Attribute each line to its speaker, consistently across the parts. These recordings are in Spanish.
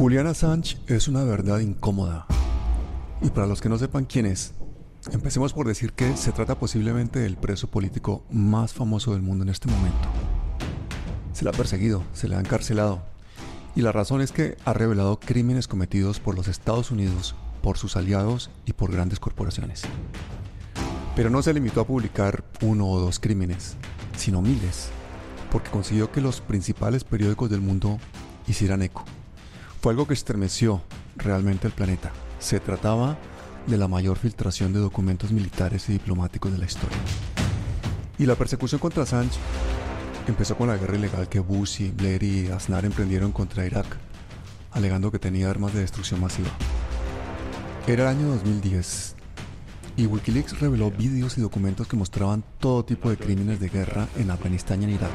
Speaker 1: Julian Assange es una verdad incómoda. Y para los que no sepan quién es, empecemos por decir que se trata posiblemente del preso político más famoso del mundo en este momento. Se le ha perseguido, se le ha encarcelado. Y la razón es que ha revelado crímenes cometidos por los Estados Unidos, por sus aliados y por grandes corporaciones. Pero no se limitó a publicar uno o dos crímenes, sino miles, porque consiguió que los principales periódicos del mundo hicieran eco. Fue algo que estremeció realmente el planeta. Se trataba de la mayor filtración de documentos militares y diplomáticos de la historia. Y la persecución contra Assange empezó con la guerra ilegal que Bush Blair y Aznar emprendieron contra Irak, alegando que tenía armas de destrucción masiva. Era el año 2010 y Wikileaks reveló vídeos y documentos que mostraban todo tipo de crímenes de guerra en Afganistán y en Irak,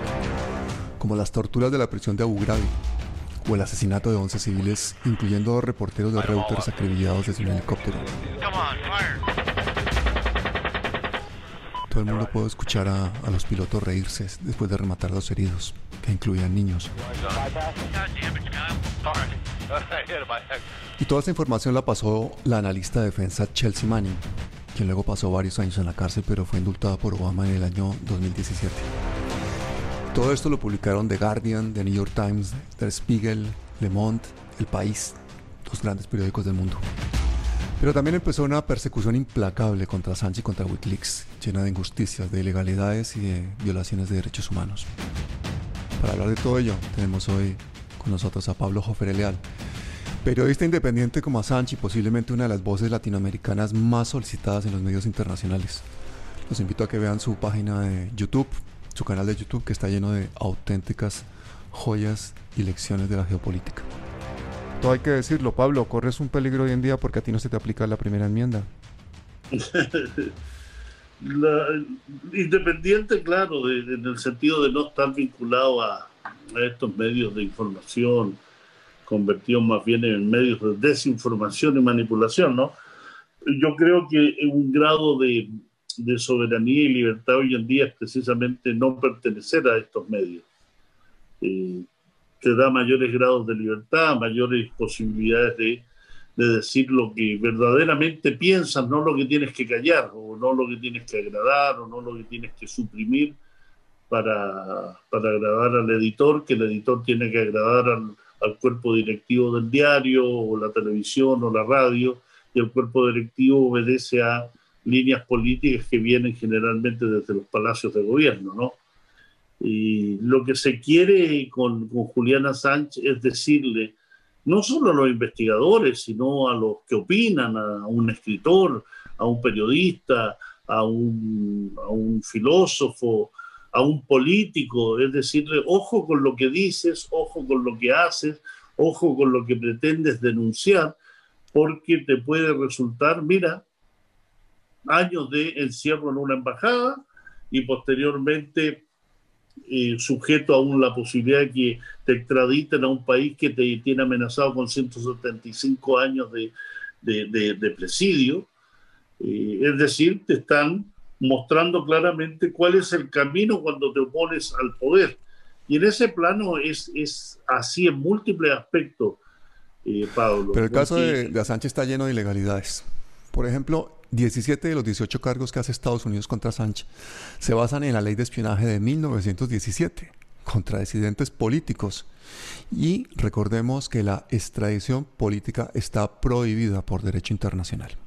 Speaker 1: como las torturas de la prisión de Abu Ghraib, o el asesinato de 11 civiles, incluyendo dos reporteros de Reuters acribillados desde un helicóptero. Todo el mundo pudo escuchar a, a los pilotos reírse después de rematar a los heridos, que incluían niños. Y toda esta información la pasó la analista de defensa Chelsea Manning, quien luego pasó varios años en la cárcel pero fue indultada por Obama en el año 2017. Todo esto lo publicaron The Guardian, The New York Times, Der Spiegel, Le Monde, El País, dos grandes periódicos del mundo. Pero también empezó una persecución implacable contra Sánchez y contra Wikileaks, llena de injusticias, de ilegalidades y de violaciones de derechos humanos. Para hablar de todo ello, tenemos hoy con nosotros a Pablo Joffre Leal, periodista independiente como Assange y posiblemente una de las voces latinoamericanas más solicitadas en los medios internacionales. Los invito a que vean su página de YouTube, su canal de YouTube que está lleno de auténticas joyas y lecciones de la geopolítica. Todo hay que decirlo, Pablo, corres un peligro hoy en día porque a ti no se te aplica la primera enmienda.
Speaker 2: la, independiente, claro, de, en el sentido de no estar vinculado a, a estos medios de información, convertidos más bien en medios de desinformación y manipulación, ¿no? Yo creo que un grado de, de soberanía y libertad hoy en día es precisamente no pertenecer a estos medios. Eh, te da mayores grados de libertad, mayores posibilidades de, de, decir lo que verdaderamente piensas, no lo que tienes que callar, o no lo que tienes que agradar, o no lo que tienes que suprimir para, para agradar al editor, que el editor tiene que agradar al, al cuerpo directivo del diario, o la televisión, o la radio, y el cuerpo directivo obedece a líneas políticas que vienen generalmente desde los palacios de gobierno, ¿no? Y lo que se quiere con, con Juliana Sánchez es decirle, no solo a los investigadores, sino a los que opinan, a un escritor, a un periodista, a un, a un filósofo, a un político, es decirle, ojo con lo que dices, ojo con lo que haces, ojo con lo que pretendes denunciar, porque te puede resultar, mira, años de encierro en una embajada y posteriormente eh, sujeto aún la posibilidad de que te extraditen a un país que te tiene amenazado con 175 años de, de, de, de presidio. Eh, es decir, te están mostrando claramente cuál es el camino cuando te opones al poder. Y en ese plano es, es así en múltiples aspectos, eh, Pablo.
Speaker 1: Pero el caso de, de Sánchez está lleno de ilegalidades. Por ejemplo, 17 de los 18 cargos que hace Estados Unidos contra Sánchez se basan en la ley de espionaje de 1917 contra disidentes políticos. Y recordemos que la extradición política está prohibida por derecho internacional.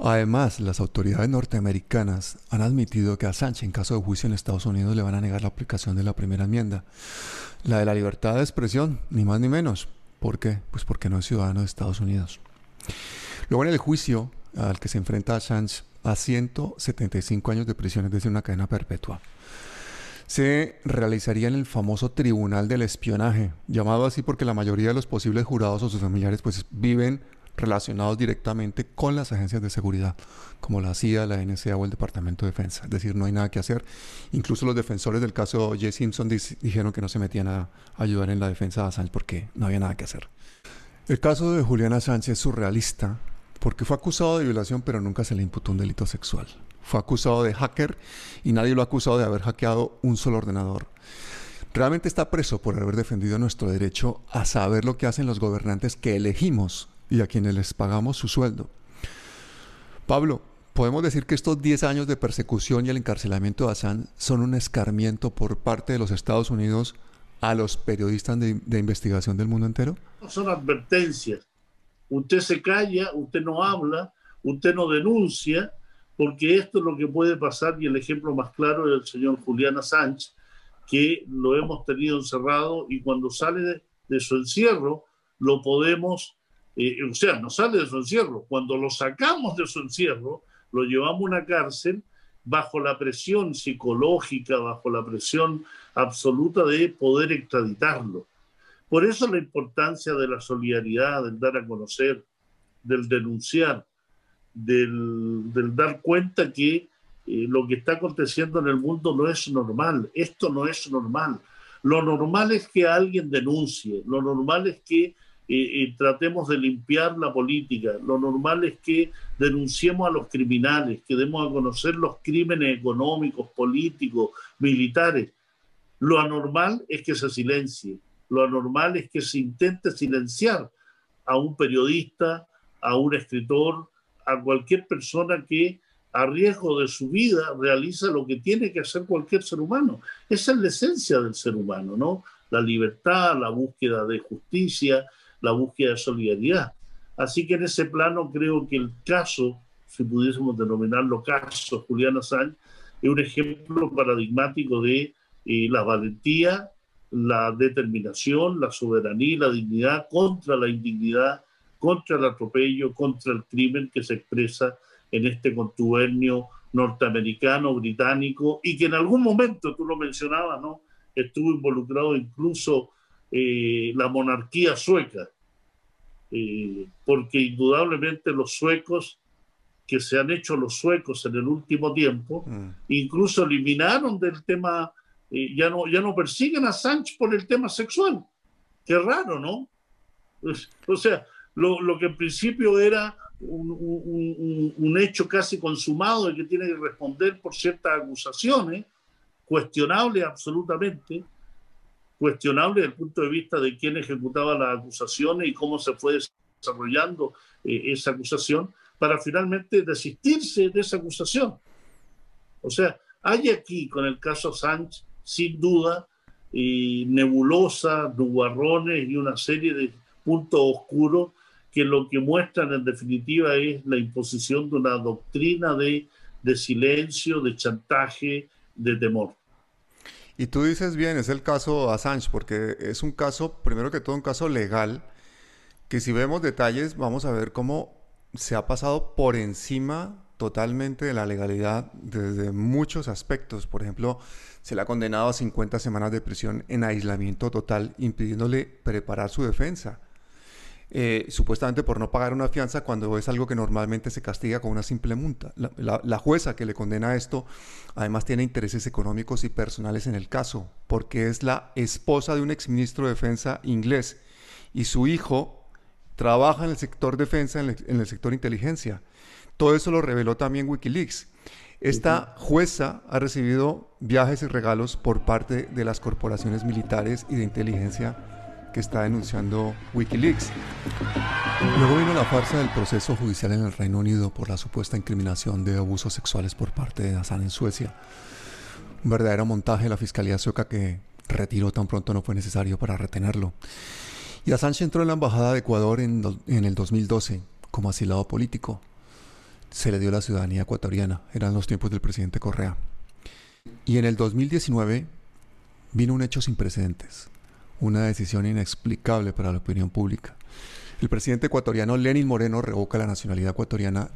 Speaker 1: Además, las autoridades norteamericanas han admitido que a Sánchez, en caso de juicio en Estados Unidos, le van a negar la aplicación de la primera enmienda, la de la libertad de expresión, ni más ni menos. ¿Por qué? Pues porque no es ciudadano de Estados Unidos. Luego en el juicio al que se enfrenta Assange a 175 años de prisión, es decir, una cadena perpetua. Se realizaría en el famoso Tribunal del Espionaje, llamado así porque la mayoría de los posibles jurados o sus familiares pues viven relacionados directamente con las agencias de seguridad, como la CIA, la NSA o el Departamento de Defensa. Es decir, no hay nada que hacer. Incluso los defensores del caso J. Simpson dijeron que no se metían a ayudar en la defensa de Assange porque no había nada que hacer. El caso de Juliana Assange es surrealista porque fue acusado de violación pero nunca se le imputó un delito sexual. Fue acusado de hacker y nadie lo ha acusado de haber hackeado un solo ordenador. realmente está preso por haber defendido nuestro derecho a saber lo que hacen los gobernantes que elegimos y a quienes les pagamos su sueldo. Pablo, podemos decir que estos 10 años de persecución y el encarcelamiento de Hassan son un escarmiento por parte de los Estados Unidos a los periodistas de, de investigación del mundo entero?
Speaker 2: Son advertencias. Usted se calla, usted no habla, usted no denuncia, porque esto es lo que puede pasar y el ejemplo más claro es el señor Julián Assange, que lo hemos tenido encerrado y cuando sale de, su encierro lo podemos, eh, o sea, no sale de su encierro, cuando lo sacamos de su encierro, lo llevamos a una cárcel bajo la presión psicológica, bajo la presión absoluta de poder extraditarlo. Por eso la importancia de la solidaridad, del dar a conocer, del denunciar, del, dar cuenta que eh, lo que está aconteciendo en el mundo no es normal. Esto no es normal. Lo normal es que alguien denuncie, lo normal es que eh, eh, tratemos de limpiar la política, lo normal es que denunciemos a los criminales, que demos a conocer los crímenes económicos, políticos, militares. Lo anormal es que se silencie, lo anormal es que se intente silenciar a un periodista, a un escritor, a cualquier persona que a riesgo de su vida, realiza lo que tiene que hacer cualquier ser humano. Esa es la esencia del ser humano, ¿no? La libertad, la búsqueda de justicia, la búsqueda de solidaridad. Así que en ese plano creo que el caso, si pudiésemos denominarlo caso, Julián Assange, es un ejemplo paradigmático de eh, la valentía, la determinación, la soberanía y la dignidad contra la indignidad, contra el atropello, contra el crimen que se expresa en este contubernio norteamericano, británico, y que en algún momento, tú lo mencionabas, ¿no? Estuvo involucrado incluso eh, la monarquía sueca, eh, porque indudablemente los suecos, que se han hecho los suecos en el último tiempo, mm. incluso eliminaron del tema, eh, ya, no, ya no persiguen a Sánchez por el tema sexual. Qué raro, ¿no? O sea, lo, lo que en principio era un, hecho casi consumado y que tiene que responder por ciertas acusaciones, cuestionable absolutamente, cuestionable desde el punto de vista de quién ejecutaba las acusaciones y cómo se fue desarrollando eh, esa acusación, para finalmente desistirse de esa acusación. O sea, hay aquí con el caso Sánchez, sin duda, y nebulosa, nubarrones y una serie de puntos oscuros que lo que muestran en definitiva es la imposición de una doctrina de, de silencio, de chantaje, de temor.
Speaker 1: Y tú dices bien, es el caso Assange, porque es un caso, primero que todo, un caso legal, que si vemos detalles, vamos a ver cómo se ha pasado por encima totalmente de la legalidad desde muchos aspectos. Por ejemplo, se le ha condenado a 50 semanas de prisión en aislamiento total, impidiéndole preparar su defensa. Eh, supuestamente por no pagar una fianza cuando es algo que normalmente se castiga con una simple multa. La, jueza que le condena esto además tiene intereses económicos y personales en el caso, porque es la esposa de un exministro de defensa inglés y su hijo trabaja en el sector defensa, en el, sector inteligencia. Todo eso lo reveló también Wikileaks. Esta jueza ha recibido viajes y regalos por parte de las corporaciones militares y de inteligencia que está denunciando Wikileaks. Luego vino la farsa del proceso judicial en el Reino Unido por la supuesta incriminación de abusos sexuales por parte de Hassan en Suecia. Un verdadero montaje de la Fiscalía sueca que retiró tan pronto no fue necesario para retenerlo. Y Assange entró en la Embajada de Ecuador en, en el 2012 como asilado político. Se le dio la ciudadanía ecuatoriana, eran los tiempos del presidente Correa. Y en el 2019 vino un hecho sin precedentes una decisión inexplicable para la opinión pública. El presidente ecuatoriano Lenin Moreno revoca la nacionalidad ecuatoriana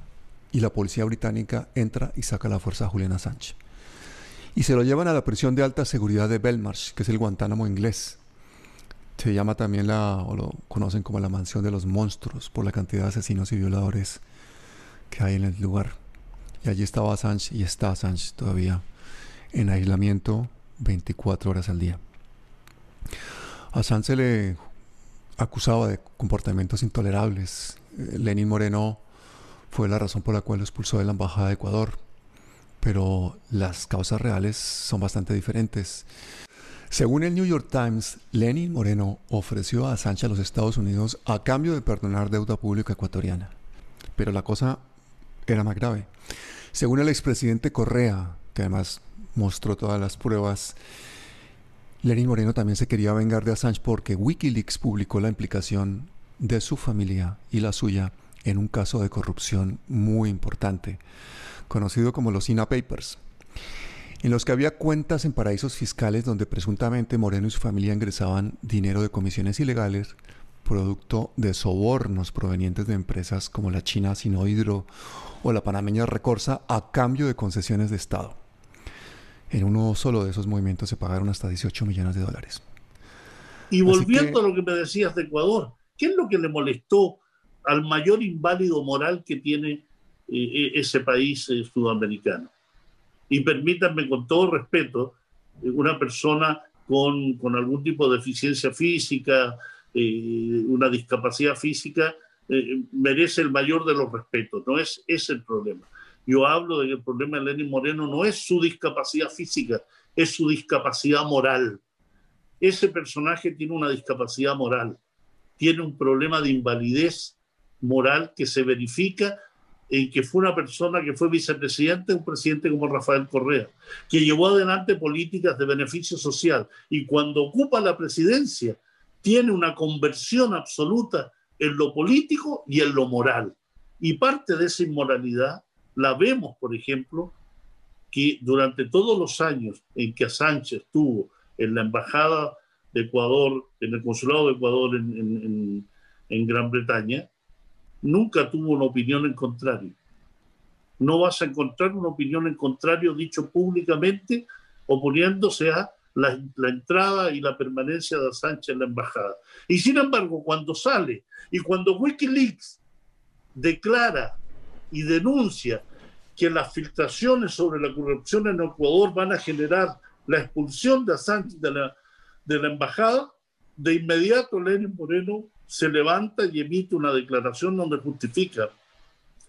Speaker 1: y la policía británica entra y saca la fuerza a Juliana Sánchez. Y se lo llevan a la prisión de alta seguridad de Belmarsh, que es el Guantánamo inglés. Se llama también o lo conocen como la mansión de los monstruos, por la cantidad de asesinos y violadores que hay en el lugar. Y allí estaba Sánchez y está Sánchez todavía en aislamiento 24 horas al día. A Sanz se le acusaba de comportamientos intolerables. Eh, Lenín Moreno fue la razón por la cual lo expulsó de la Embajada de Ecuador. Pero las causas reales son bastante diferentes. Según el New York Times, Lenin Moreno ofreció a Sánchez a los Estados Unidos a cambio de perdonar deuda pública ecuatoriana. Pero la cosa era más grave. Según el expresidente Correa, que además mostró todas las pruebas, Lenin Moreno también se quería vengar de Assange porque Wikileaks publicó la implicación de su familia y la suya en un caso de corrupción muy importante, conocido como los INA Papers, en los que había cuentas en paraísos fiscales donde presuntamente Moreno y su familia ingresaban dinero de comisiones ilegales, producto de sobornos provenientes de empresas como la China Sinohidro o la panameña Recorsa a cambio de concesiones de Estado. En uno solo de esos movimientos se pagaron hasta 18 millones de dólares.
Speaker 2: Y volviendo a lo que me decías de Ecuador, ¿qué es lo que le molestó al mayor inválido moral que tiene eh, eh, ese país eh, sudamericano. Y permítanme, con todo respeto, una persona con, con, algún tipo de deficiencia física, una discapacidad física, merece el mayor de los respetos. No es ese el problema. Yo hablo de que el problema de Lenin Moreno no es su discapacidad física, es su discapacidad moral. Ese personaje tiene una discapacidad moral, tiene un problema de invalidez moral que se verifica en que fue una persona que fue vicepresidente, un presidente como Rafael Correa, que llevó adelante políticas de beneficio social y cuando ocupa la presidencia tiene una conversión absoluta en lo político y en lo moral. Y parte de esa inmoralidad la vemos, por ejemplo, que durante todos los años en que Sánchez estuvo en la embajada de Ecuador, en el consulado de Ecuador en Gran Bretaña, nunca tuvo una opinión en contrario. No vas a encontrar una opinión en contrario dicho públicamente oponiéndose a la, entrada y la permanencia de Sánchez en la embajada. Y sin embargo, cuando sale y cuando Wikileaks declara y denuncia que las filtraciones sobre la corrupción en Ecuador van a generar la expulsión de Sánchez de la, de la embajada, de inmediato Lenin Moreno se levanta y emite una declaración donde justifica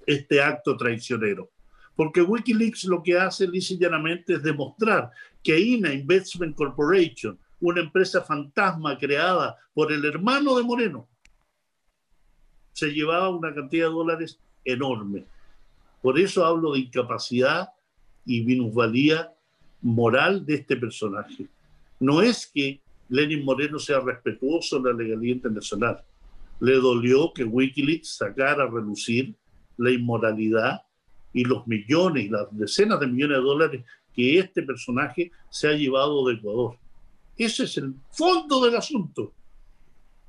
Speaker 2: este acto traicionero. Porque Wikileaks lo que hace lisa llanamente es demostrar que INA Investment Corporation, una empresa fantasma creada por el hermano de Moreno, se llevaba una cantidad de dólares enorme. Por eso hablo de incapacidad y minusvalía moral de este personaje. No es que Lenin Moreno sea respetuoso de la legalidad internacional le dolió que Wikileaks sacara a relucir la inmoralidad y los millones, las decenas de millones de dólares que este personaje se ha llevado de Ecuador. Ese es el fondo del asunto.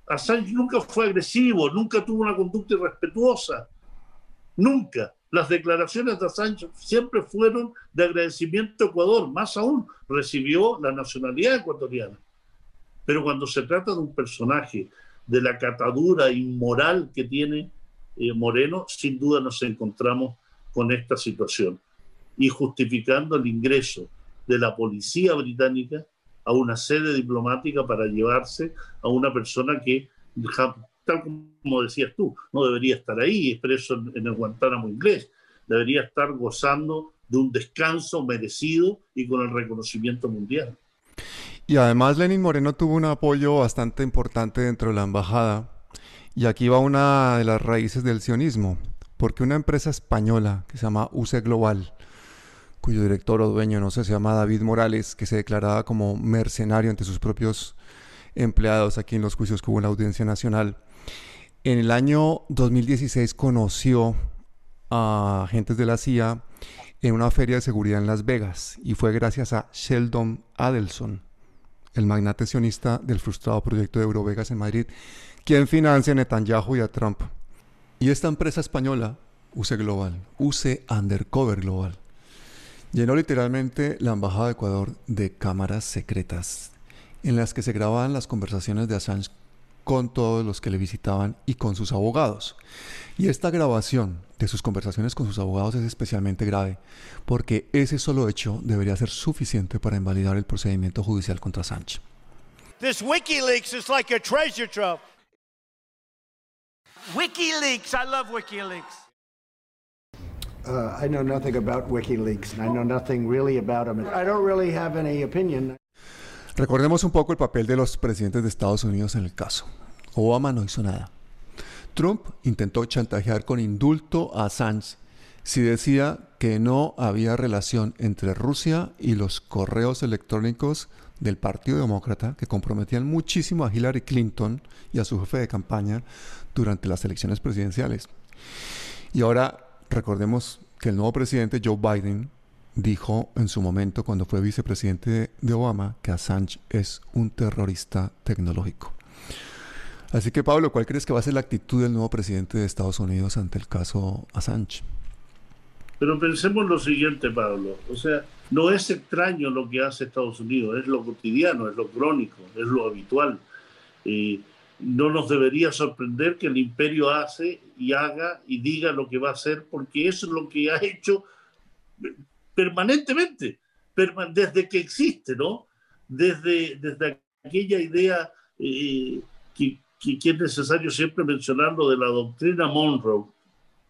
Speaker 2: Assange nunca fue agresivo, nunca tuvo una conducta irrespetuosa, nunca. Las declaraciones de Assange siempre fueron de agradecimiento a Ecuador, más aún recibió la nacionalidad ecuatoriana. Pero cuando se trata de un personaje de la catadura inmoral que tiene eh, Moreno, sin duda nos encontramos con esta situación y justificando el ingreso de la policía británica a una sede diplomática para llevarse a una persona que, tal como decías tú, no debería estar ahí, expreso en el Guantánamo inglés, debería estar gozando de un descanso merecido y con el reconocimiento mundial.
Speaker 1: Y además Lenin Moreno tuvo un apoyo bastante importante dentro de la embajada. Y aquí va una de las raíces del sionismo, porque una empresa española que se llama UC Global, cuyo director o dueño, no sé, se llama David Morales, que se declaraba como mercenario ante sus propios empleados aquí en los juicios que hubo en la Audiencia Nacional, en el año 2016 conoció a agentes de la CIA en una feria de seguridad en Las Vegas y fue gracias a Sheldon Adelson, el magnate sionista del frustrado proyecto de Eurovegas en Madrid, quien financia a Netanyahu y a Trump. Y esta empresa española, UC Global, UC Undercover Global, llenó literalmente la Embajada de Ecuador de cámaras secretas en las que se grababan las conversaciones de Assange con todos los que le visitaban y con sus abogados. Y esta grabación de sus conversaciones con sus abogados es especialmente grave, porque ese solo hecho debería ser suficiente para invalidar el procedimiento judicial contra Sánchez. This WikiLeaks is like a treasure trove.
Speaker 3: WikiLeaks, I love WikiLeaks. Uh, I know nothing about WikiLeaks, and I know nothing really about them. I don't really have any opinion.
Speaker 1: Recordemos un poco el papel de los presidentes de Estados Unidos en el caso. Obama no hizo nada. Trump intentó chantajear con indulto a Assange si decía que no había relación entre Rusia y los correos electrónicos del Partido Demócrata que comprometían muchísimo a Hillary Clinton y a su jefe de campaña durante las elecciones presidenciales. Y ahora recordemos que el nuevo presidente Joe Biden dijo en su momento cuando fue vicepresidente de Obama que Assange es un terrorista tecnológico. Así que Pablo, ¿cuál crees que va a ser la actitud del nuevo presidente de Estados Unidos ante el caso Assange?
Speaker 2: Pero pensemos lo siguiente, Pablo. O sea, no es extraño lo que hace Estados Unidos, es lo cotidiano, es lo crónico, es lo habitual. No nos debería sorprender que el imperio hace y haga y diga lo que va a hacer, porque eso es lo que ha hecho permanentemente, desde que existe, ¿no? Desde, desde aquella idea eh, que, que, es necesario siempre mencionarlo de la doctrina Monroe,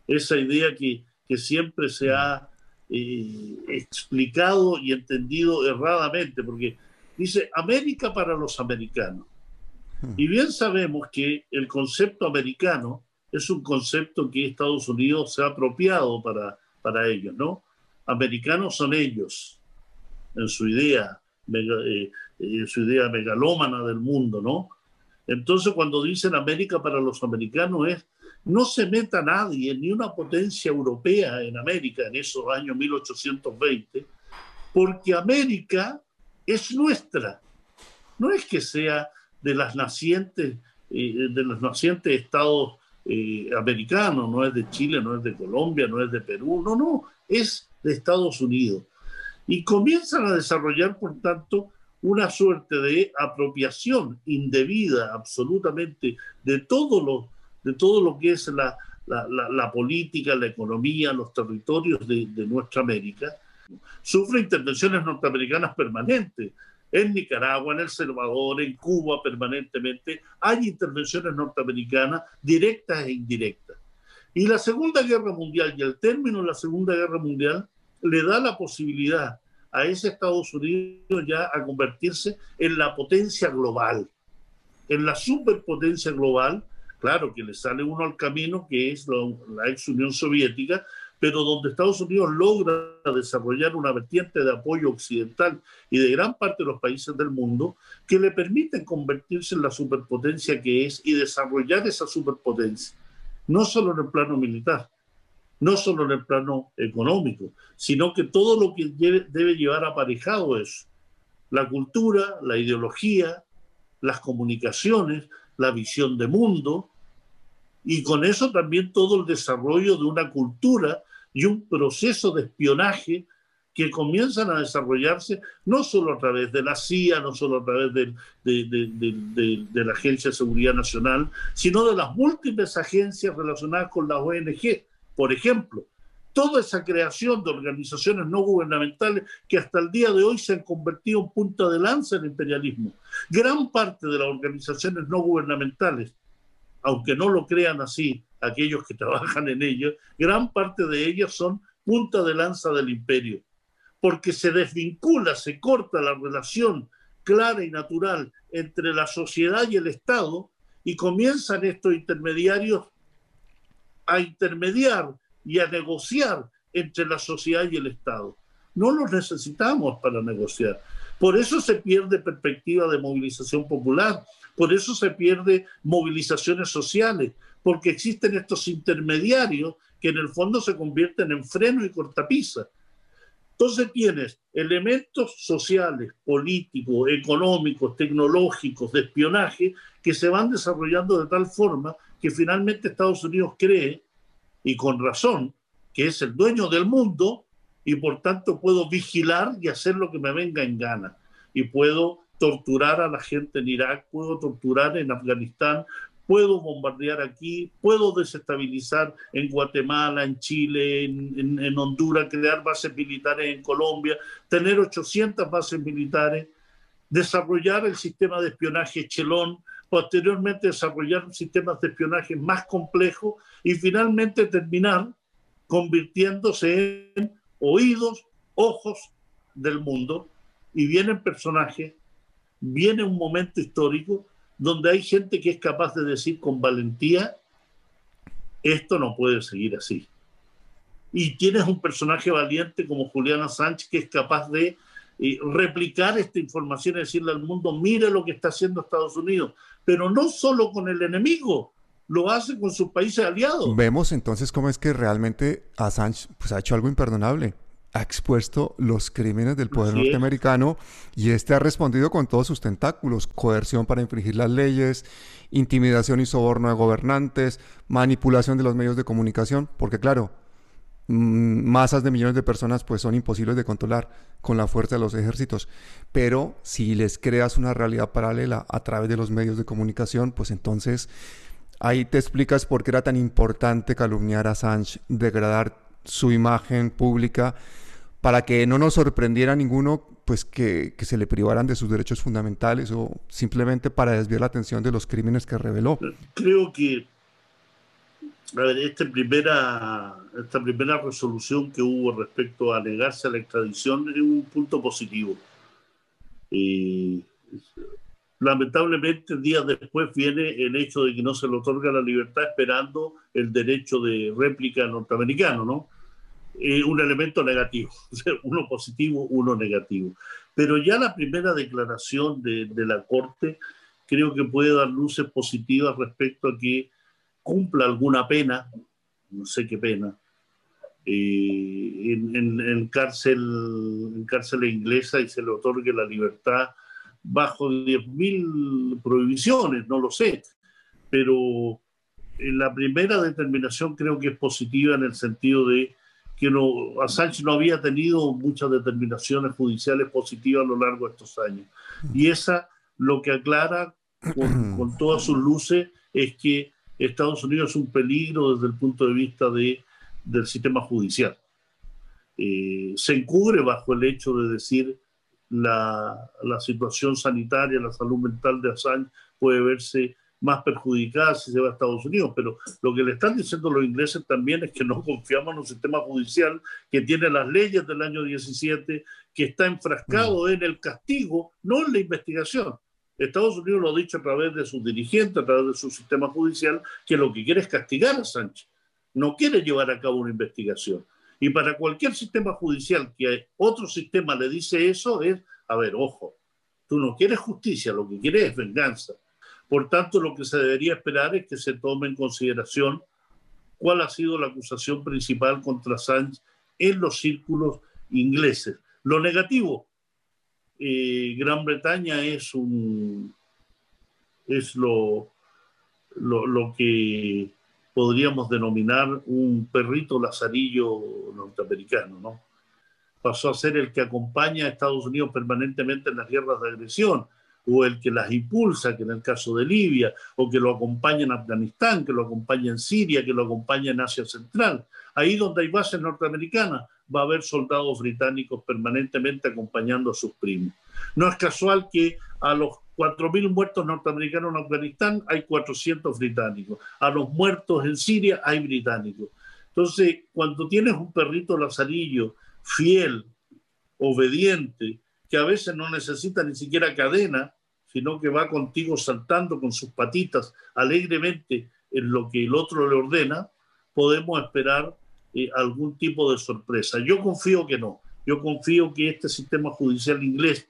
Speaker 2: esa idea que, que siempre se ha eh, explicado y entendido erradamente, porque dice América para los americanos. Hmm. Y bien sabemos que el concepto americano es un concepto que Estados Unidos se ha apropiado para, para ellos, ¿no? Americanos son ellos, en su idea, eh, en su idea megalómana del mundo, ¿no? Entonces, cuando dicen América para los americanos es no se meta nadie, ni una potencia europea en América en esos años 1820, porque América es nuestra. No es que sea de las nacientes, eh, de los nacientes estados eh, americanos, no es de Chile, no es de Colombia, no es de Perú, no, no, es de Estados Unidos. Y comienzan a desarrollar, por tanto, una suerte de apropiación indebida absolutamente de todo lo, de todo lo que es la, la, política, la economía, los territorios de, de, nuestra América, sufre intervenciones norteamericanas permanentes. En Nicaragua, en El Salvador, en Cuba permanentemente, hay intervenciones norteamericanas directas e indirectas. Y la Segunda Guerra Mundial y el término de la Segunda Guerra Mundial le da la posibilidad a ese Estados Unidos ya a convertirse en la potencia global, en la superpotencia global, claro que le sale uno al camino que es la ex Unión Soviética, pero donde Estados Unidos logra desarrollar una vertiente de apoyo occidental y de gran parte de los países del mundo que le permiten convertirse en la superpotencia que es y desarrollar esa superpotencia, no solo en el plano militar, no solo en el plano económico, sino que todo lo que debe llevar aparejado es la cultura, la ideología, las comunicaciones, la visión de mundo, y con eso también todo el desarrollo de una cultura y un proceso de espionaje que comienzan a desarrollarse no solo a través de la CIA, no solo a través de, la Agencia de Seguridad Nacional, sino de las múltiples agencias relacionadas con la ONG, por ejemplo, toda esa creación de organizaciones no gubernamentales que hasta el día de hoy se han convertido en punta de lanza en el imperialismo. Gran parte de las organizaciones no gubernamentales, aunque no lo crean así aquellos que trabajan en ellas, gran parte de ellas son punta de lanza del imperio, porque se desvincula, se corta la relación clara y natural entre la sociedad y el Estado y comienzan estos intermediarios a intermediar y a negociar entre la sociedad y el Estado. No los necesitamos para negociar. Por eso se pierde perspectiva de movilización popular, por eso se pierde movilizaciones sociales, porque existen estos intermediarios que en el fondo se convierten en freno y cortapisa. Entonces tienes elementos sociales, políticos, económicos, tecnológicos, de espionaje, que se van desarrollando de tal forma que finalmente Estados Unidos cree, y con razón, que es el dueño del mundo y por tanto puedo vigilar y hacer lo que me venga en gana. Y puedo torturar a la gente en Irak, puedo torturar en Afganistán, puedo bombardear aquí, puedo desestabilizar en Guatemala, en Chile, en, Honduras, crear bases militares en Colombia, tener 800 bases militares, desarrollar el sistema de espionaje Chelón, posteriormente desarrollar sistemas de espionaje más complejos y finalmente terminar convirtiéndose en oídos, ojos del mundo y vienen personajes viene un momento histórico donde hay gente que es capaz de decir con valentía, esto no puede seguir así. Y tienes un personaje valiente como Juliana Sánchez que es capaz de eh, replicar esta información y decirle al mundo, mire lo que está haciendo Estados Unidos, pero no solo con el enemigo, lo hace con sus países aliados.
Speaker 1: Vemos entonces cómo es que realmente Assange pues, ha hecho algo imperdonable. Ha expuesto los crímenes del poder norteamericano y este ha respondido con todos sus tentáculos: coerción para infringir las leyes, intimidación y soborno de gobernantes, manipulación de los medios de comunicación, porque, claro, Mm, masas de millones de personas pues son imposibles de controlar con la fuerza de los ejércitos. Pero si les creas una realidad paralela a través de los medios de comunicación, pues entonces ahí te explicas por qué era tan importante calumniar a Assange, degradar su imagen pública, para que no nos sorprendiera ninguno pues que, que se le privaran de sus derechos fundamentales o simplemente para desviar la atención de los crímenes que reveló.
Speaker 2: Creo que a esta primera, esta primera resolución que hubo respecto a negarse a la extradición es un punto positivo. Y lamentablemente, días después viene el hecho de que no se le otorga la libertad esperando el derecho de réplica norteamericano, ¿no? un elemento negativo, uno positivo, uno negativo. Pero ya la primera declaración de, de la Corte creo que puede dar luces positivas respecto a que cumpla alguna pena, no sé qué pena, eh, en, cárcel, en cárcel inglesa y se le otorgue la libertad bajo 10.000 prohibiciones, no lo sé, pero en la primera determinación creo que es positiva en el sentido de que no, Assange no había tenido muchas determinaciones judiciales positivas a lo largo de estos años. Y esa lo que aclara con, con todas sus luces es que Estados Unidos es un peligro desde el punto de vista de, del sistema judicial. Eh, se encubre bajo el hecho de decir la, la, situación sanitaria, la salud mental de Assange puede verse más perjudicada si se va a Estados Unidos, pero lo que le están diciendo los ingleses también es que no confiamos en un sistema judicial que tiene las leyes del año 17, que está enfrascado mm. en el castigo, no en la investigación. Estados Unidos lo ha dicho a través de sus dirigentes, a través de su sistema judicial, que lo que quiere es castigar a Sánchez. No quiere llevar a cabo una investigación. Y para cualquier sistema judicial que otro sistema le dice eso es, a ver, ojo, tú no quieres justicia, lo que quieres es venganza. Por tanto, lo que se debería esperar es que se tome en consideración cuál ha sido la acusación principal contra Sánchez en los círculos ingleses. Lo negativo, eh, Gran Bretaña es un es lo, lo, que podríamos denominar un perrito lazarillo norteamericano, ¿no? Pasó a ser el que acompaña a Estados Unidos permanentemente en las guerras de agresión, o el que las impulsa, que en el caso de Libia, o que lo acompaña en Afganistán, que lo acompaña en Siria, que lo acompaña en Asia Central. Ahí donde hay bases norteamericanas, va a haber soldados británicos permanentemente acompañando a sus primos. No es casual que a los 4.000 muertos norteamericanos en Afganistán hay 400 británicos. A los muertos en Siria hay británicos. Entonces, cuando tienes un perrito lazarillo fiel, obediente, que a veces no necesita ni siquiera cadena, sino que va contigo saltando con sus patitas alegremente en lo que el otro le ordena, podemos esperar eh, algún tipo de sorpresa. Yo confío que no. Yo confío que este sistema judicial inglés,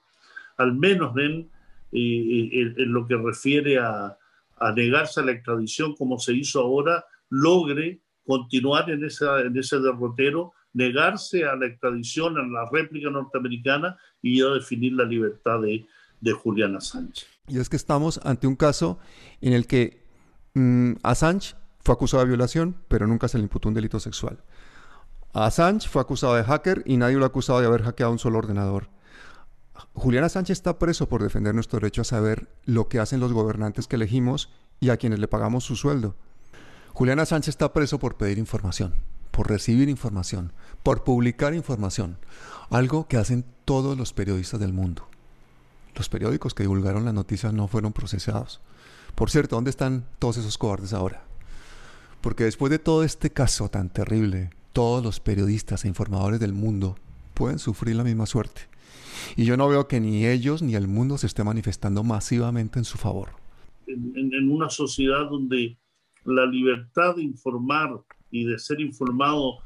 Speaker 2: al menos en, en, lo que refiere a, negarse a la extradición como se hizo ahora, logre continuar en ese derrotero, negarse a la extradición, a la réplica norteamericana y a definir la libertad de, de Juliana Sánchez.
Speaker 1: Y es que estamos ante un caso en el que mmm, Assange fue acusado de violación, pero nunca se le imputó un delito sexual. Assange fue acusado de hacker y nadie lo ha acusado de haber hackeado un solo ordenador. Juliana Sánchez está preso por defender nuestro derecho a saber lo que hacen los gobernantes que elegimos y a quienes le pagamos su sueldo. Juliana Sánchez está preso por pedir información, por recibir información, por publicar información, algo que hacen todos los periodistas del mundo. Los periódicos que divulgaron las noticias no fueron procesados. Por cierto, ¿dónde están todos esos cobardes ahora? Porque después de todo este caso tan terrible, todos los periodistas e informadores del mundo pueden sufrir la misma suerte. Y yo no veo que ni ellos ni el mundo se esté manifestando masivamente en su favor.
Speaker 2: En, una sociedad donde la libertad de informar y de ser informado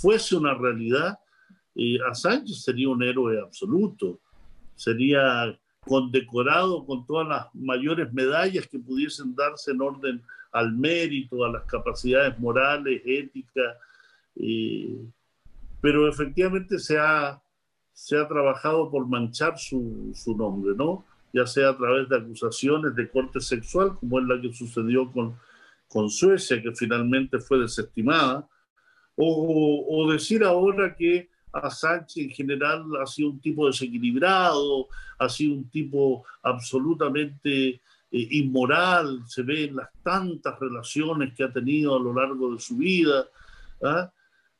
Speaker 2: fuese una realidad, eh, Assange sería un héroe absoluto, sería condecorado con todas las mayores medallas que pudiesen darse en orden al mérito, a las capacidades morales, éticas, eh, pero efectivamente se ha, se ha trabajado por manchar su, su, nombre, ¿no? Ya sea a través de acusaciones de corte sexual, como es la que sucedió con, con Suecia, que finalmente fue desestimada, o, decir ahora que a Sánchez en general ha sido un tipo desequilibrado, ha sido un tipo absolutamente eh, inmoral, se ve en las tantas relaciones que ha tenido a lo largo de su vida. ¿ah?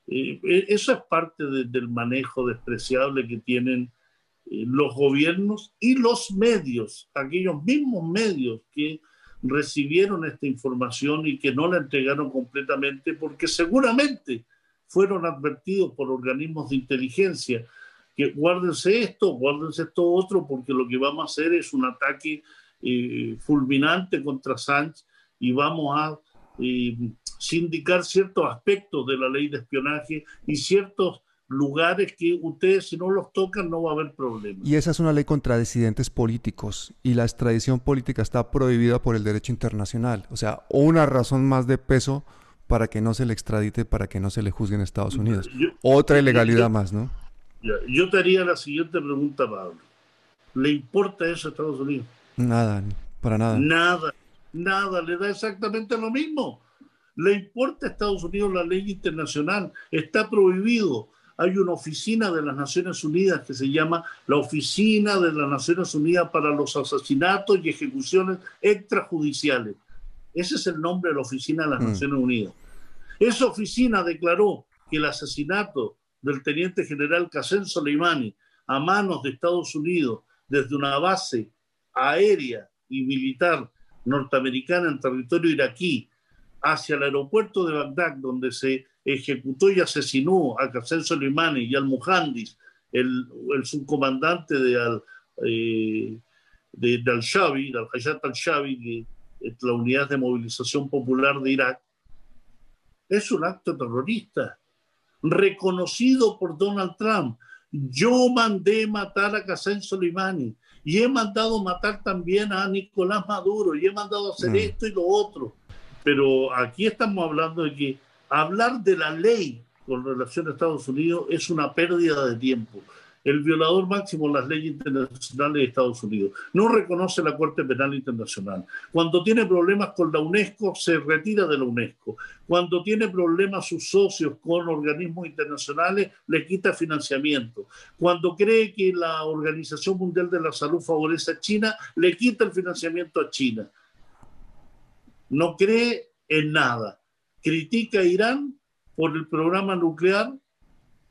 Speaker 2: Eh, eh, eso es parte del manejo despreciable que tienen los gobiernos y los medios, aquellos mismos medios que recibieron esta información y que no la entregaron completamente porque seguramente fueron advertidos por organismos de inteligencia que guárdense esto, guárdense esto otro, porque lo que vamos a hacer es un ataque eh, fulminante contra Sánchez y vamos a eh, sindicar ciertos aspectos de la ley de espionaje y ciertos lugares que ustedes si no los tocan no va a haber problema.
Speaker 1: Y esa es una ley contra disidentes políticos y la extradición política está prohibida por el derecho internacional. O sea, una razón más de peso para que no se le extradite, para que no se le juzgue en Estados Unidos. Otra ilegalidad más, ¿no?
Speaker 2: Yo te haría la siguiente pregunta, Pablo. ¿Le importa eso a Estados Unidos?
Speaker 1: Nada, para nada.
Speaker 2: Nada, nada, le da exactamente lo mismo. Le importa a Estados Unidos la ley internacional, está prohibido. Hay una oficina de las Naciones Unidas que se llama la Oficina de las Naciones Unidas para los Asesinatos y Ejecuciones Extrajudiciales. Ese es el nombre de la Oficina de las mm. Naciones Unidas. Esa oficina declaró que el asesinato del teniente general Qasem Soleimani a manos de Estados Unidos desde una base aérea y militar norteamericana en territorio iraquí hacia el aeropuerto de Bagdad, donde se ejecutó y asesinó a Qasem Soleimani y al Muhandis, el, subcomandante de al, eh, de, al-Shabi, de al-Hayat al-Shabi, que es la unidad de movilización popular de Irak, es un acto terrorista, reconocido por Donald Trump. Yo mandé matar a Qasem Soleimani, y he mandado matar también a Nicolás Maduro y he mandado hacer mm. esto y lo otro. Pero aquí estamos hablando de que hablar de la ley con relación a Estados Unidos es una pérdida de tiempo el violador máximo de las leyes internacionales de Estados Unidos. No reconoce la Corte Penal Internacional. Cuando tiene problemas con la UNESCO, se retira de la UNESCO. Cuando tiene problemas sus socios con organismos internacionales, le quita financiamiento. Cuando cree que la Organización Mundial de la Salud favorece a China, le quita el financiamiento a China. No cree en nada. Critica a Irán por el programa nuclear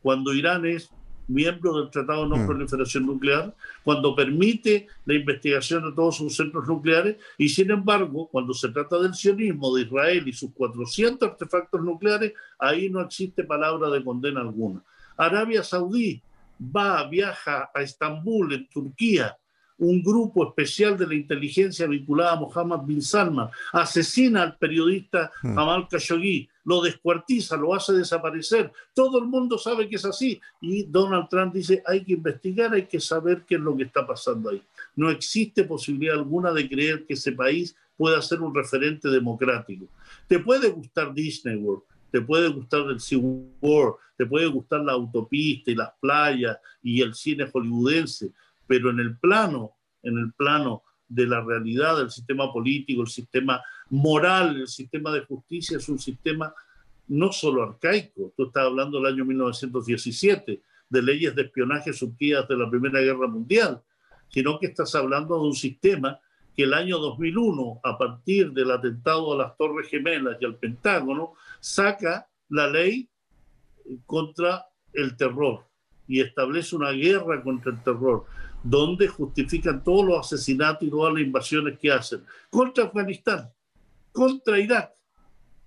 Speaker 2: cuando Irán es miembro del Tratado de No mm. Proliferación Nuclear, cuando permite la investigación de todos sus centros nucleares, y sin embargo, cuando se trata del sionismo de Israel y sus 400 artefactos nucleares, ahí no existe palabra de condena alguna. Arabia Saudí va, viaja a Estambul, en Turquía, un grupo especial de la inteligencia vinculada a Mohammed bin Salman, asesina al periodista hmm. Amal Khashoggi, lo descuartiza, lo hace desaparecer. Todo el mundo sabe que es así. Y Donald Trump dice, hay que investigar, hay que saber qué es lo que está pasando ahí. No existe posibilidad alguna de creer que ese país pueda ser un referente democrático. Te puede gustar Disney World, te puede gustar el SeaWorld, te puede gustar la autopista y las playas y el cine hollywoodense, pero en el plano, en el plano de la realidad del sistema político, el sistema moral, el sistema de justicia es un sistema no solo arcaico, tú estás hablando del año 1917, de leyes de espionaje surgidas de la Primera Guerra Mundial, sino que estás hablando de un sistema que el año 2001, a partir del atentado a las Torres Gemelas y al Pentágono, saca la ley contra el terror y establece una guerra contra el terror donde justifican todos los asesinatos y todas las invasiones que hacen contra Afganistán, contra Irak,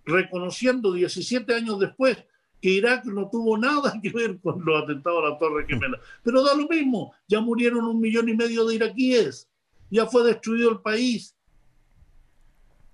Speaker 2: reconociendo 17 años después que Irak no tuvo nada que ver con los atentados a la Torre Gemela. Pero da lo mismo, ya murieron un millón y medio de iraquíes, ya fue destruido el país.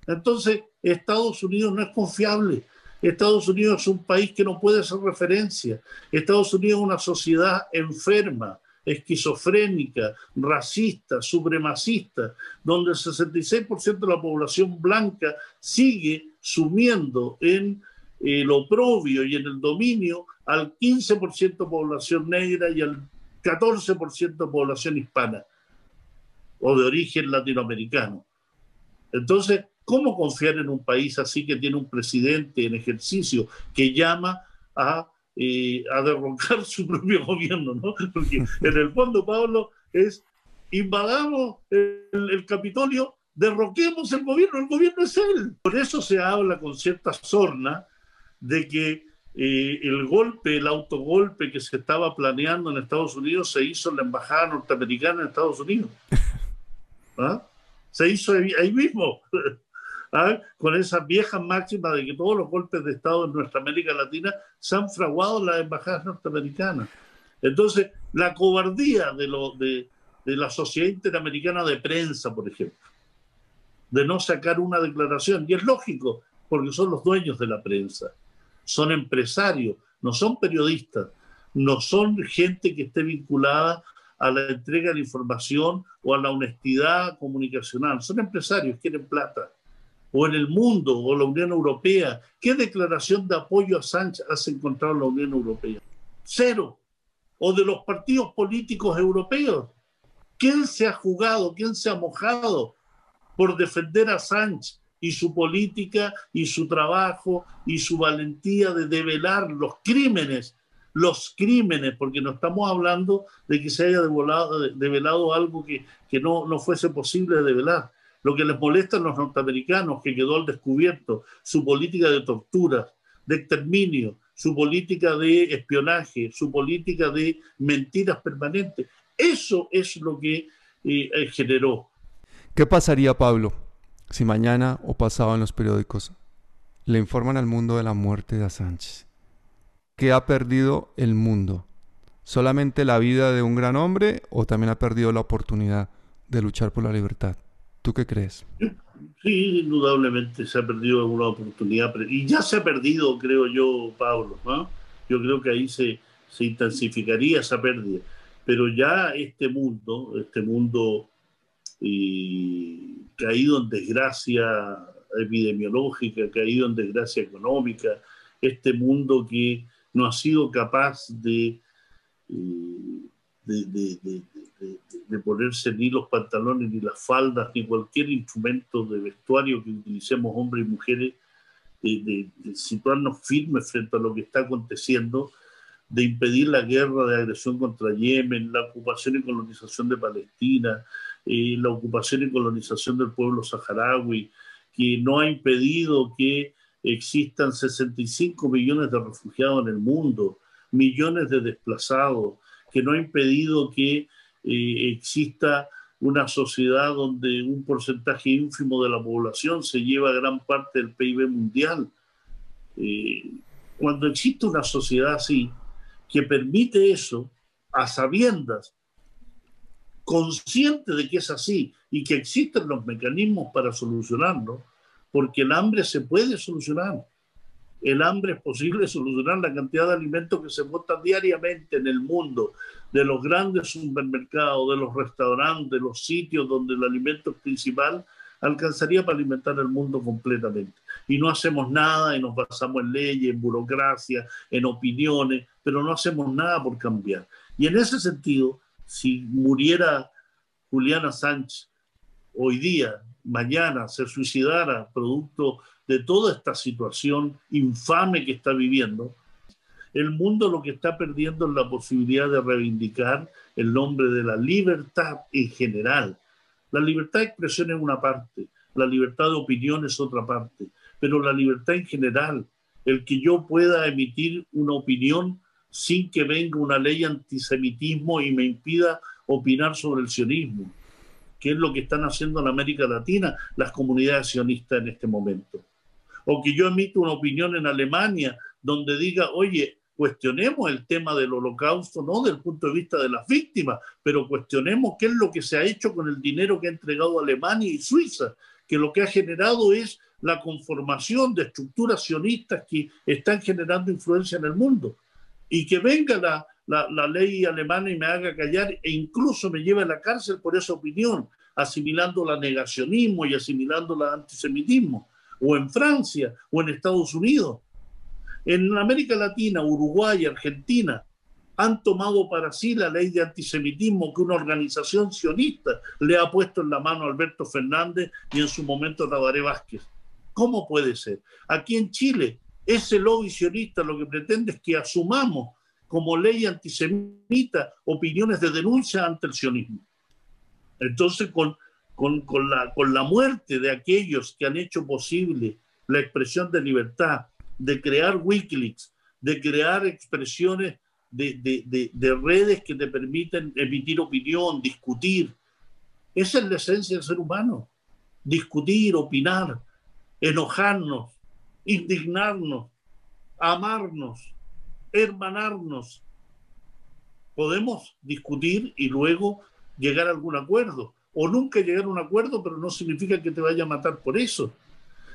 Speaker 2: Entonces, Estados Unidos no es confiable. Estados Unidos es un país que no puede ser referencia. Estados Unidos es una sociedad enferma, esquizofrénica, racista, supremacista, donde el 66% de la población blanca sigue sumiendo en el oprobio y en el dominio al 15% de población negra y al 14% de población hispana o de origen latinoamericano. Entonces, ¿cómo confiar en un país así que tiene un presidente en ejercicio que llama a, eh, a derrocar su propio gobierno? ¿no? Porque en el fondo, Pablo, es invadamos el, el Capitolio, derroquemos el gobierno, el gobierno es él. Por eso se habla con cierta sorna de que eh, el golpe, el autogolpe que se estaba planeando en Estados Unidos se hizo en la embajada norteamericana en Estados Unidos. ¿Ah? Se hizo ahí mismo, ¿Ah? con esa vieja máxima de que todos los golpes de Estado en nuestra América Latina se han fraguado en las embajadas norteamericanas. Entonces, la cobardía de, lo, de, la Sociedad Interamericana de Prensa, por ejemplo, de no sacar una declaración, y es lógico, porque son los dueños de la prensa son empresarios, no son periodistas, no son gente que esté vinculada a la entrega de información o a la honestidad comunicacional, son empresarios, quieren plata. O en el mundo, o la Unión Europea, ¿qué declaración de apoyo a Sánchez has encontrado en la Unión Europea? Cero. O de los partidos políticos europeos. ¿Quién se ha jugado, quién se ha mojado por defender a Sánchez? y su política y su trabajo y su valentía de develar los crímenes, los crímenes, porque no estamos hablando de que se haya develado, develado algo que, que no, no fuese posible develar. Lo que les molesta a los norteamericanos, que quedó al descubierto, su política de tortura, de exterminio, su política de espionaje, su política de mentiras permanentes. Eso es lo que eh, eh, generó.
Speaker 1: ¿Qué pasaría, Pablo, si mañana o pasado en los periódicos le informan al mundo de la muerte de Sánchez, ¿qué ha perdido el mundo? ¿Solamente la vida de un gran hombre o también ha perdido la oportunidad de luchar por la libertad? ¿Tú qué crees?
Speaker 2: Sí, indudablemente se ha perdido una oportunidad y ya se ha perdido, creo yo, Pablo. Yo creo que ahí se, intensificaría esa pérdida. Pero ya este mundo, este mundo y caído en desgracia epidemiológica, caído en desgracia económica, este mundo que no ha sido capaz de, eh, ponerse ni los pantalones, ni las faldas, ni cualquier instrumento de vestuario que utilicemos hombres y mujeres, de, situarnos firmes frente a lo que está aconteciendo, de impedir la guerra de agresión contra Yemen, la ocupación y colonización de Palestina, la ocupación y colonización del pueblo saharaui, que no ha impedido que existan 65 millones de refugiados en el mundo, millones de desplazados, que no ha impedido que eh, exista una sociedad donde un porcentaje ínfimo de la población se lleva gran parte del PIB mundial. Eh, cuando existe una sociedad así, que permite eso, a sabiendas consciente de que es así y que existen los mecanismos para solucionarlo, porque el hambre se puede solucionar. El hambre es posible solucionar la cantidad de alimentos que se botan diariamente en el mundo, de los grandes supermercados, de los restaurantes, los sitios donde el alimento principal, alcanzaría para alimentar el mundo completamente. Y no hacemos nada y nos basamos en leyes, en burocracia, en opiniones, pero no hacemos nada por cambiar. Y en ese sentido, si muriera Juliana Sánchez hoy día, mañana, se suicidara producto de toda esta situación infame que está viviendo, el mundo lo que está perdiendo es la posibilidad de reivindicar el nombre de la libertad en general. La libertad de expresión es una parte, la libertad de opinión es otra parte, pero la libertad en general, el que yo pueda emitir una opinión sin que venga una ley antisemitismo y me impida opinar sobre el sionismo, que es lo que están haciendo en América Latina las comunidades sionistas en este momento. O que yo emito una opinión en Alemania donde diga, oye, cuestionemos el tema del holocausto, no del punto de vista de las víctimas, pero cuestionemos qué es lo que se ha hecho con el dinero que ha entregado Alemania y Suiza, que lo que ha generado es la conformación de estructuras sionistas que están generando influencia en el mundo. Y que venga la, la, la, ley alemana y me haga callar e incluso me lleve a la cárcel por esa opinión, asimilando la negacionismo y asimilando el antisemitismo, o en Francia o en Estados Unidos. En América Latina, Uruguay, Argentina, han tomado para sí la ley de antisemitismo que una organización sionista le ha puesto en la mano a Alberto Fernández y en su momento a Tabaré Vázquez. ¿Cómo puede ser? Aquí en Chile, ese lobby sionista lo que pretende es que asumamos como ley antisemita opiniones de denuncia ante el sionismo. Entonces, con, con, con, la, con la muerte de aquellos que han hecho posible la expresión de libertad, de crear Wikileaks, de crear expresiones de, de, de, de, redes que te permiten emitir opinión, discutir. Esa es la esencia del ser humano. Discutir, opinar, enojarnos, indignarnos, amarnos, hermanarnos. Podemos discutir y luego llegar a algún acuerdo. O nunca llegar a un acuerdo, pero no significa que te vaya a matar por eso.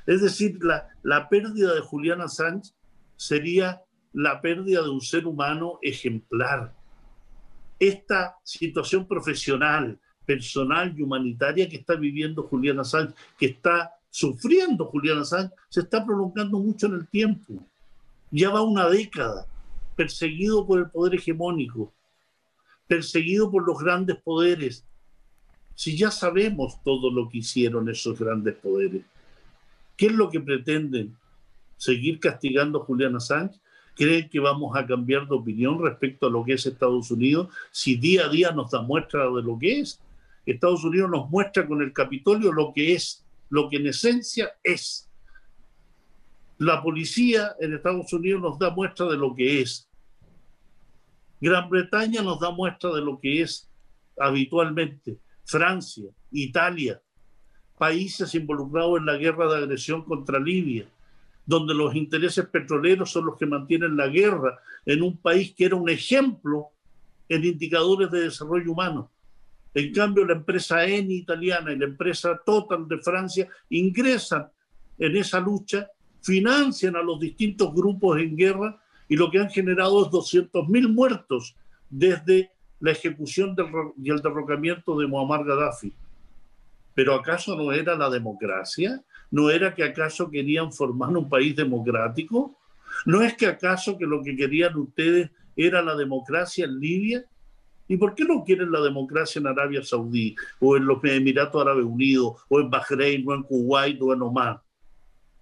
Speaker 2: Es decir, la, la pérdida de Juliana Sánchez sería la pérdida de un ser humano ejemplar. Esta situación profesional, personal y humanitaria que está viviendo Juliana Sánchez, que está sufriendo Juliana Sánchez, se está prolongando mucho en el tiempo. Ya va una década perseguido por el poder hegemónico, perseguido por los grandes poderes. Si ya sabemos todo lo que hicieron esos grandes poderes, ¿Qué es lo que pretenden? ¿Seguir castigando a Julián Assange? ¿Creen que vamos a cambiar de opinión respecto a lo que es Estados Unidos si día a día nos da muestra de lo que es? Estados Unidos nos muestra con el Capitolio lo que es, lo que en esencia es. La policía en Estados Unidos nos da muestra de lo que es. Gran Bretaña nos da muestra de lo que es habitualmente. Francia, Italia, países involucrados en la guerra de agresión contra Libia, donde los intereses petroleros son los que mantienen la guerra en un país que era un ejemplo en indicadores de desarrollo humano. En cambio, la empresa Eni italiana y la empresa Total de Francia ingresan en esa lucha, financian a los distintos grupos en guerra y lo que han generado es 200.000 muertos desde la ejecución del, y el derrocamiento de Muammar Gaddafi. Pero ¿acaso no era la democracia? ¿No era que acaso querían formar un país democrático? ¿No es que acaso que lo que querían ustedes era la democracia en Libia? ¿Y por qué no quieren la democracia en Arabia Saudí o en los Emiratos Árabes Unidos o en Bahrein o en Kuwait o en Oman?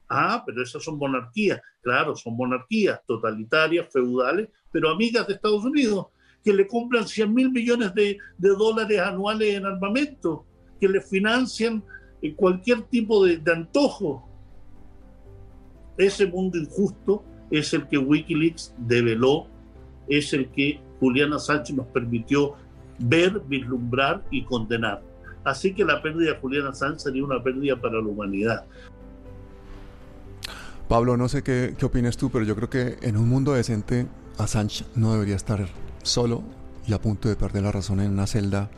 Speaker 2: Ah, pero esas son monarquías. Claro, son monarquías totalitarias, feudales, pero amigas de Estados Unidos, que le compran 100 mil millones de, de dólares anuales en armamento que le financian cualquier tipo de, de antojo. Ese mundo injusto es el que Wikileaks develó, es el que Juliana Sánchez nos permitió ver, vislumbrar y condenar. Así que la pérdida de Juliana Sánchez sería una pérdida para la humanidad.
Speaker 1: Pablo, no sé qué, qué opinas tú, pero yo creo que en un mundo decente Assange no debería estar solo y a punto de perder la razón en una celda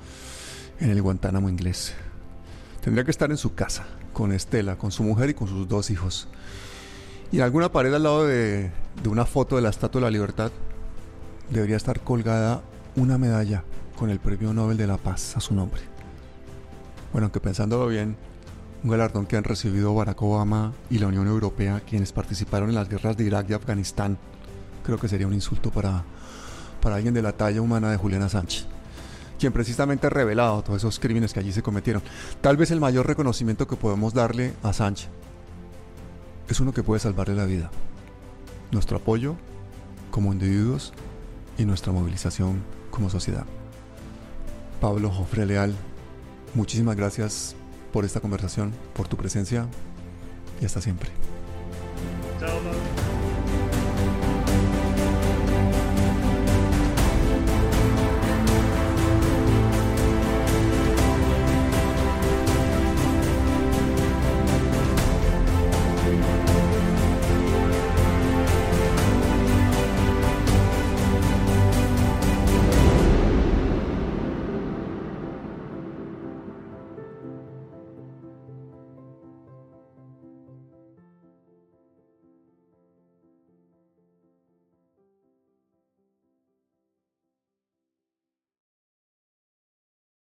Speaker 1: en el Guantánamo inglés. Tendría que estar en su casa, con Estela, con su mujer y con sus dos hijos. Y en alguna pared al lado de, de una foto de la Estatua de la Libertad debería estar colgada una medalla con el Premio Nobel de la Paz a su nombre. Bueno, aunque pensándolo bien, un galardón que han recibido Barack Obama y la Unión Europea, quienes participaron en las guerras de Irak y Afganistán, creo que sería un insulto para, para alguien de la talla humana de Juliana Sánchez quien precisamente ha revelado todos esos crímenes que allí se cometieron. Tal vez el mayor reconocimiento que podemos darle a Sánchez es uno que puede salvarle la vida. Nuestro apoyo como individuos y nuestra movilización como sociedad. Pablo Jofre Leal, muchísimas gracias por esta conversación, por tu presencia y hasta siempre.
Speaker 2: Chao,